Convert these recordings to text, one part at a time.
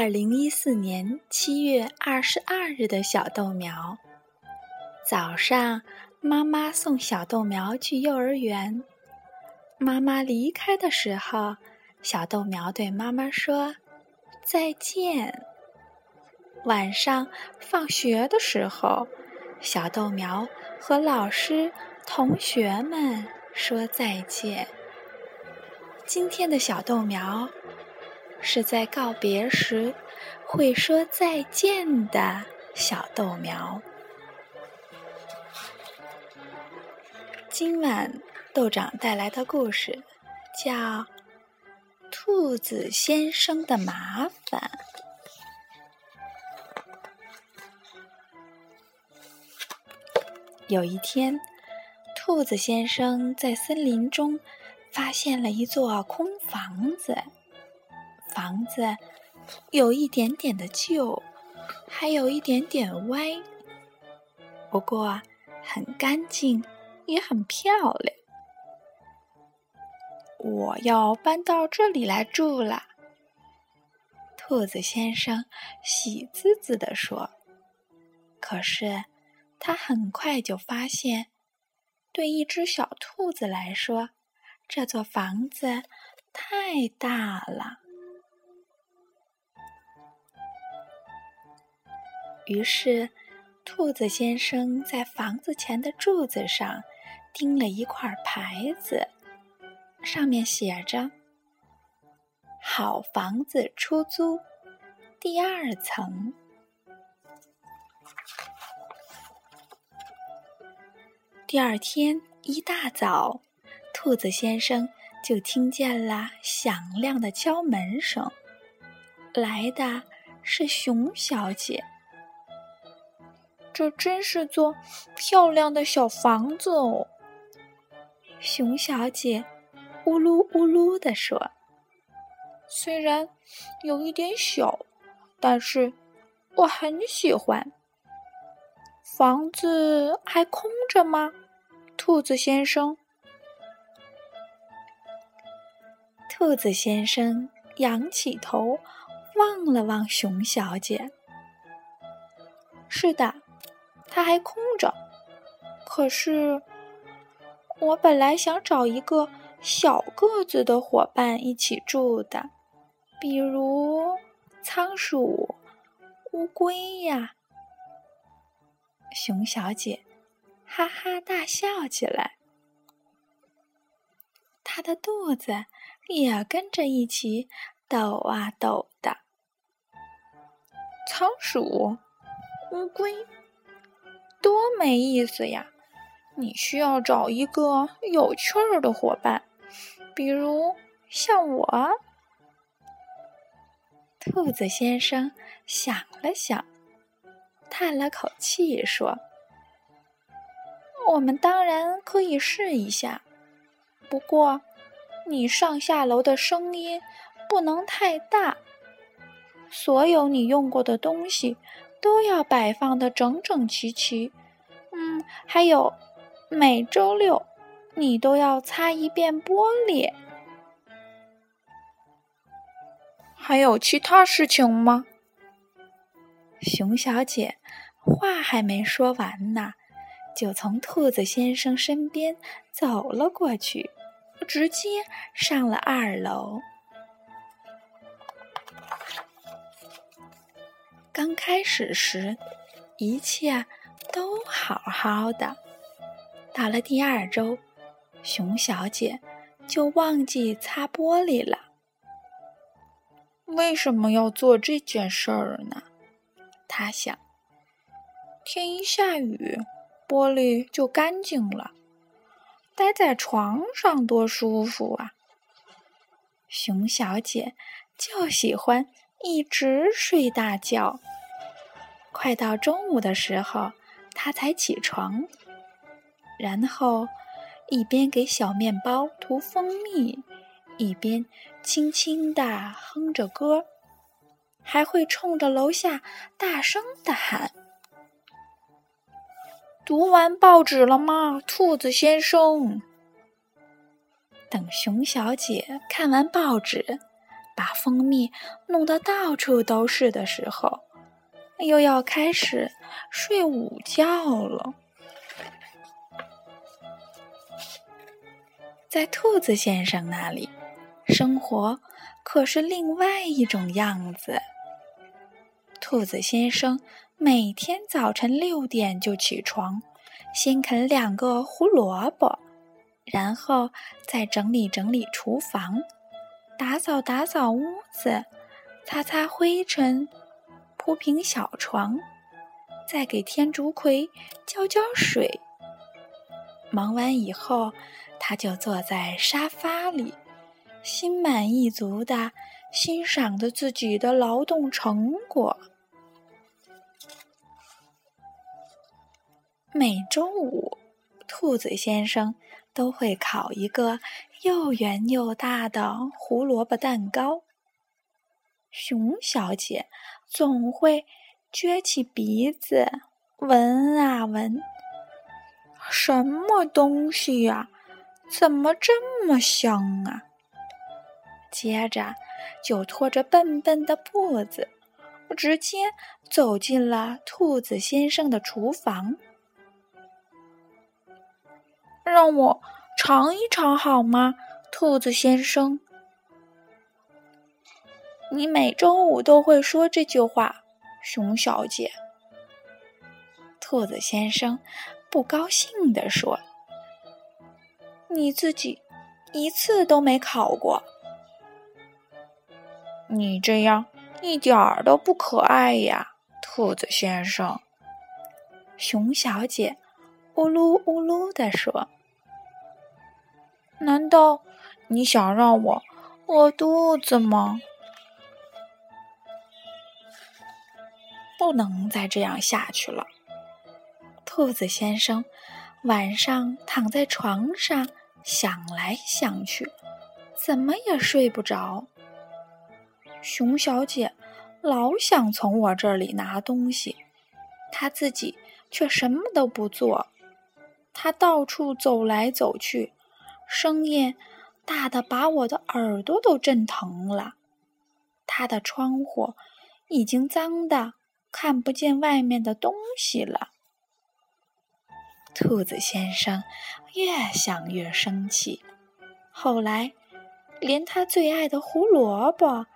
二零一四年七月二十二日的小豆苗。早上，妈妈送小豆苗去幼儿园。妈妈离开的时候，小豆苗对妈妈说：“再见。”晚上放学的时候，小豆苗和老师、同学们说再见。今天的小豆苗。是在告别时会说再见的小豆苗。今晚豆长带来的故事叫《兔子先生的麻烦》。有一天，兔子先生在森林中发现了一座空房子。房子有一点点的旧，还有一点点歪，不过很干净，也很漂亮。我要搬到这里来住了，兔子先生喜滋滋地说。可是他很快就发现，对一只小兔子来说，这座房子太大了。于是，兔子先生在房子前的柱子上钉了一块牌子，上面写着：“好房子出租，第二层。”第二天一大早，兔子先生就听见了响亮的敲门声，来的是熊小姐。这真是座漂亮的小房子哦，熊小姐呜噜呜噜地说：“虽然有一点小，但是我很喜欢。房子还空着吗，兔子先生？”兔子先生仰起头望了望熊小姐：“是的。”它还空着，可是我本来想找一个小个子的伙伴一起住的，比如仓鼠、乌龟呀。熊小姐哈哈大笑起来，她的肚子也跟着一起抖啊抖的。仓鼠、乌龟。多没意思呀！你需要找一个有趣儿的伙伴，比如像我。兔子先生想了想，叹了口气说：“我们当然可以试一下，不过你上下楼的声音不能太大。所有你用过的东西。”都要摆放的整整齐齐，嗯，还有每周六你都要擦一遍玻璃。还有其他事情吗？熊小姐话还没说完呢，就从兔子先生身边走了过去，直接上了二楼。刚开始时，一切都好好的。到了第二周，熊小姐就忘记擦玻璃了。为什么要做这件事儿呢？她想。天一下雨，玻璃就干净了。待在床上多舒服啊！熊小姐就喜欢。一直睡大觉，快到中午的时候，他才起床，然后一边给小面包涂蜂蜜，一边轻轻地哼着歌，还会冲着楼下大声地喊：“读完报纸了吗，兔子先生？”等熊小姐看完报纸。把蜂蜜弄得到处都是的时候，又要开始睡午觉了。在兔子先生那里，生活可是另外一种样子。兔子先生每天早晨六点就起床，先啃两个胡萝卜，然后再整理整理厨房，打扫打扫屋子，擦擦灰尘，铺平小床，再给天竺葵浇浇水。忙完以后。他就坐在沙发里，心满意足的欣赏着自己的劳动成果。每周五，兔子先生都会烤一个又圆又大的胡萝卜蛋糕。熊小姐总会撅起鼻子闻啊闻，什么东西呀？怎么这么香啊！接着就拖着笨笨的步子，直接走进了兔子先生的厨房。让我尝一尝好吗，兔子先生？你每周五都会说这句话，熊小姐。兔子先生不高兴地说。你自己一次都没考过，你这样一点儿都不可爱呀，兔子先生。熊小姐呜噜呜噜地说：“难道你想让我饿肚子吗？不能再这样下去了。”兔子先生晚上躺在床上。想来想去，怎么也睡不着。熊小姐老想从我这里拿东西，她自己却什么都不做。她到处走来走去，声音大的把我的耳朵都震疼了。他的窗户已经脏的看不见外面的东西了。兔子先生越想越生气，后来连他最爱的胡萝卜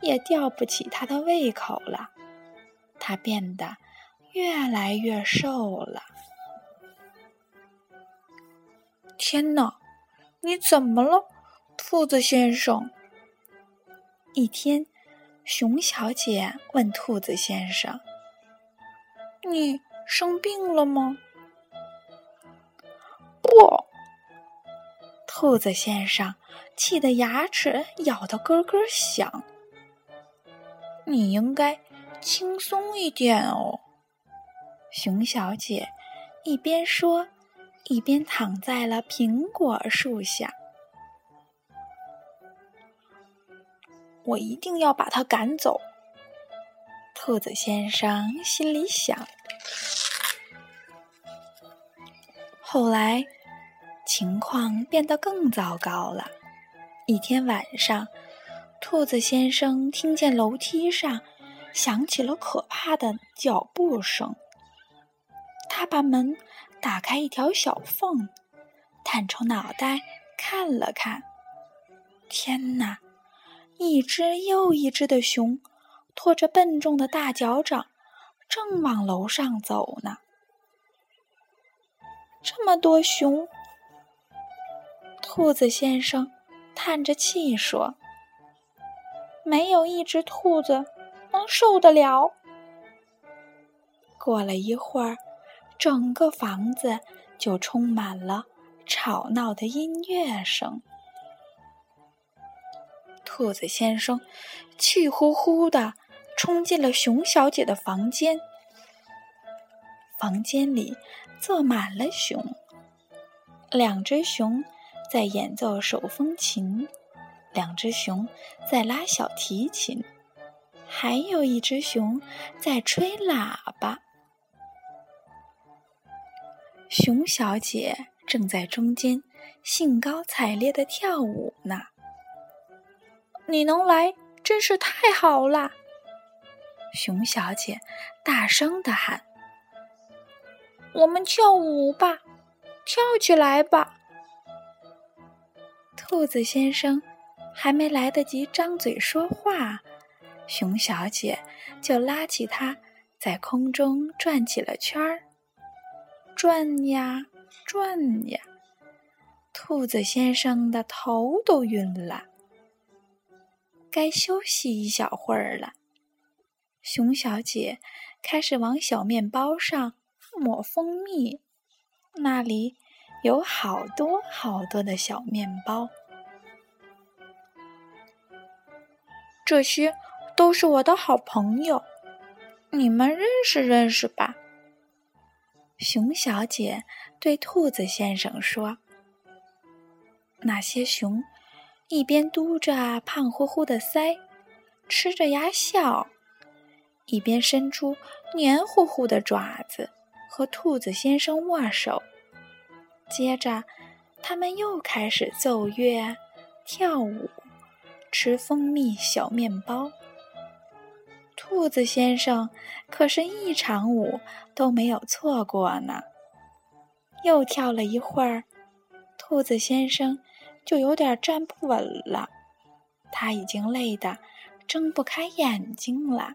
也吊不起他的胃口了。他变得越来越瘦了。天哪，你怎么了，兔子先生？一天，熊小姐问兔子先生：“你生病了吗？”不，兔子先生气得牙齿咬得咯咯响。你应该轻松一点哦。熊小姐一边说，一边躺在了苹果树下。我一定要把它赶走。兔子先生心里想。后来。情况变得更糟糕了。一天晚上，兔子先生听见楼梯上响起了可怕的脚步声。他把门打开一条小缝，探出脑袋看了看。天哪！一只又一只的熊拖着笨重的大脚掌，正往楼上走呢。这么多熊！兔子先生叹着气说：“没有一只兔子能受得了。”过了一会儿，整个房子就充满了吵闹的音乐声。兔子先生气呼呼的冲进了熊小姐的房间。房间里坐满了熊，两只熊。在演奏手风琴，两只熊在拉小提琴，还有一只熊在吹喇叭。熊小姐正在中间兴高采烈的跳舞呢。你能来真是太好了！熊小姐大声的喊：“我们跳舞吧，跳起来吧！”兔子先生还没来得及张嘴说话，熊小姐就拉起他，在空中转起了圈儿，转呀转呀，兔子先生的头都晕了。该休息一小会儿了。熊小姐开始往小面包上抹蜂蜜，那里有好多好多的小面包。这些都是我的好朋友，你们认识认识吧。熊小姐对兔子先生说：“那些熊。”一边嘟着胖乎乎的腮，吃着牙笑，一边伸出黏糊糊的爪子和兔子先生握手。接着，他们又开始奏乐、跳舞、吃蜂蜜小面包。兔子先生可是一场舞都没有错过呢。又跳了一会儿，兔子先生。就有点站不稳了，他已经累得睁不开眼睛了。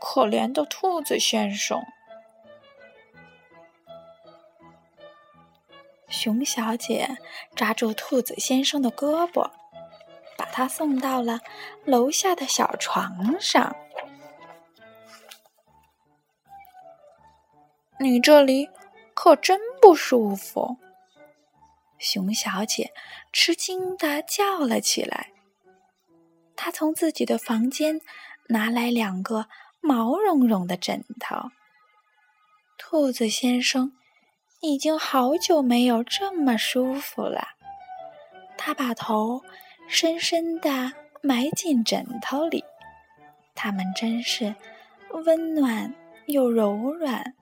可怜的兔子先生，熊小姐抓住兔子先生的胳膊，他送到了楼下的小床上。你这里可真不舒服。熊小姐吃惊的叫了起来。她从自己的房间拿来两个毛茸茸的枕头。兔子先生已经好久没有这么舒服了。他把头深深的埋进枕头里，它们真是温暖又柔软，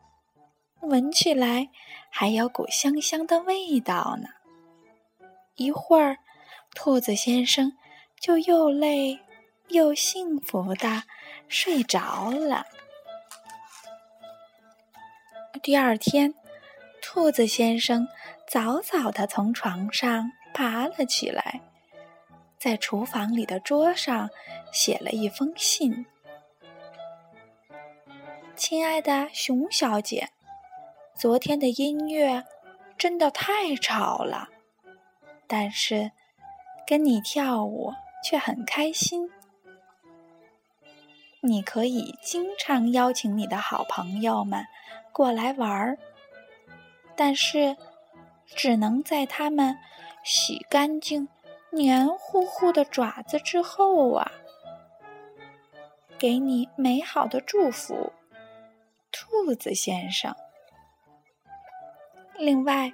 闻起来还有股香香的味道呢。一会儿，兔子先生就又累又幸福的睡着了。第二天，兔子先生早早的从床上爬了起来，在厨房里的桌上写了一封信：“亲爱的熊小姐，昨天的音乐真的太吵了。”但是，跟你跳舞却很开心。你可以经常邀请你的好朋友们过来玩儿，但是只能在他们洗干净黏糊糊的爪子之后啊。给你美好的祝福，兔子先生。另外。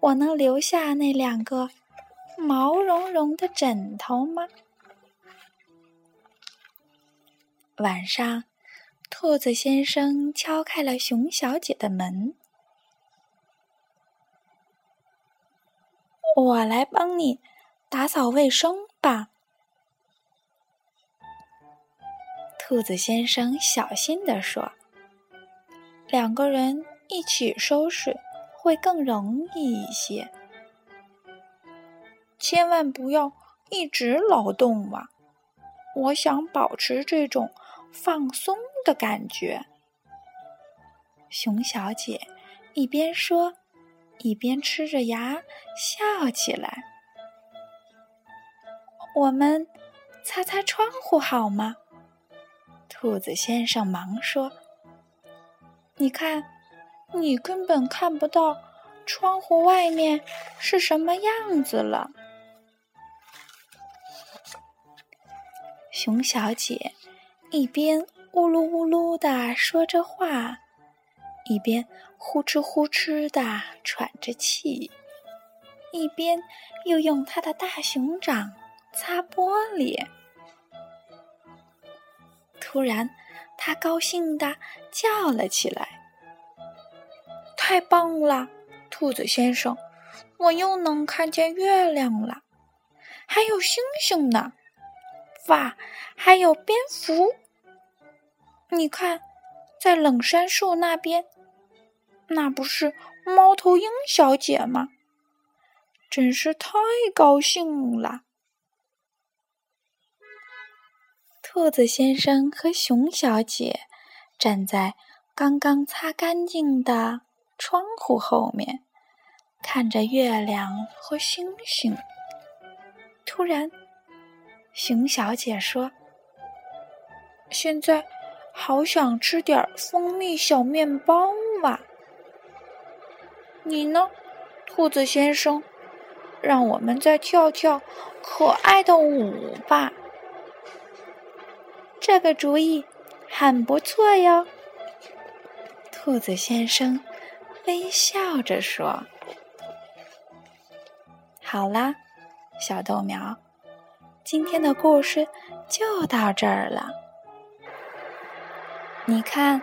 我能留下那两个毛茸茸的枕头吗？晚上，兔子先生敲开了熊小姐的门。我来帮你打扫卫生吧。兔子先生小心地说：“两个人一起收拾。”会更容易一些，千万不要一直劳动啊！我想保持这种放松的感觉。熊小姐一边说，一边吃着牙笑起来。我们擦擦窗户好吗？兔子先生忙说：“你看。”你根本看不到窗户外面是什么样子了。熊小姐一边呜噜呜噜的说着话，一边呼哧呼哧的喘着气，一边又用她的大熊掌擦玻璃。突然，他高兴的叫了起来。太棒了，兔子先生，我又能看见月亮了。还有星星呢！哇，还有蝙蝠！你看，在冷杉树那边，那不是猫头鹰小姐吗？真是太高兴了！兔子先生和熊小姐站在刚刚擦干净的窗户后面，看着月亮和星星。突然，熊小姐说：“现在好想吃点蜂蜜小面包啊！你呢，兔子先生？让我们再跳跳可爱的舞吧。”这个主意很不错哟，兔子先生微笑着说：“好啦，小豆苗，今天的故事就到这儿了。你看，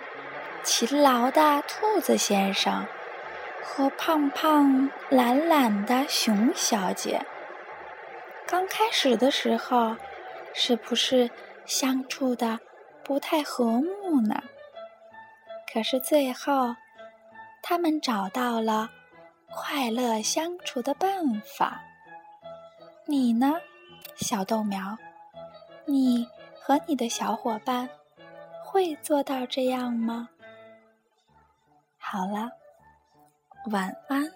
勤劳的兔子先生和胖胖懒懒的熊小姐，刚开始的时候，是不是？”相处的不太和睦呢，可是最后，他们找到了快乐相处的办法。你呢，小豆苗？你和你的小伙伴会做到这样吗？好了，晚安。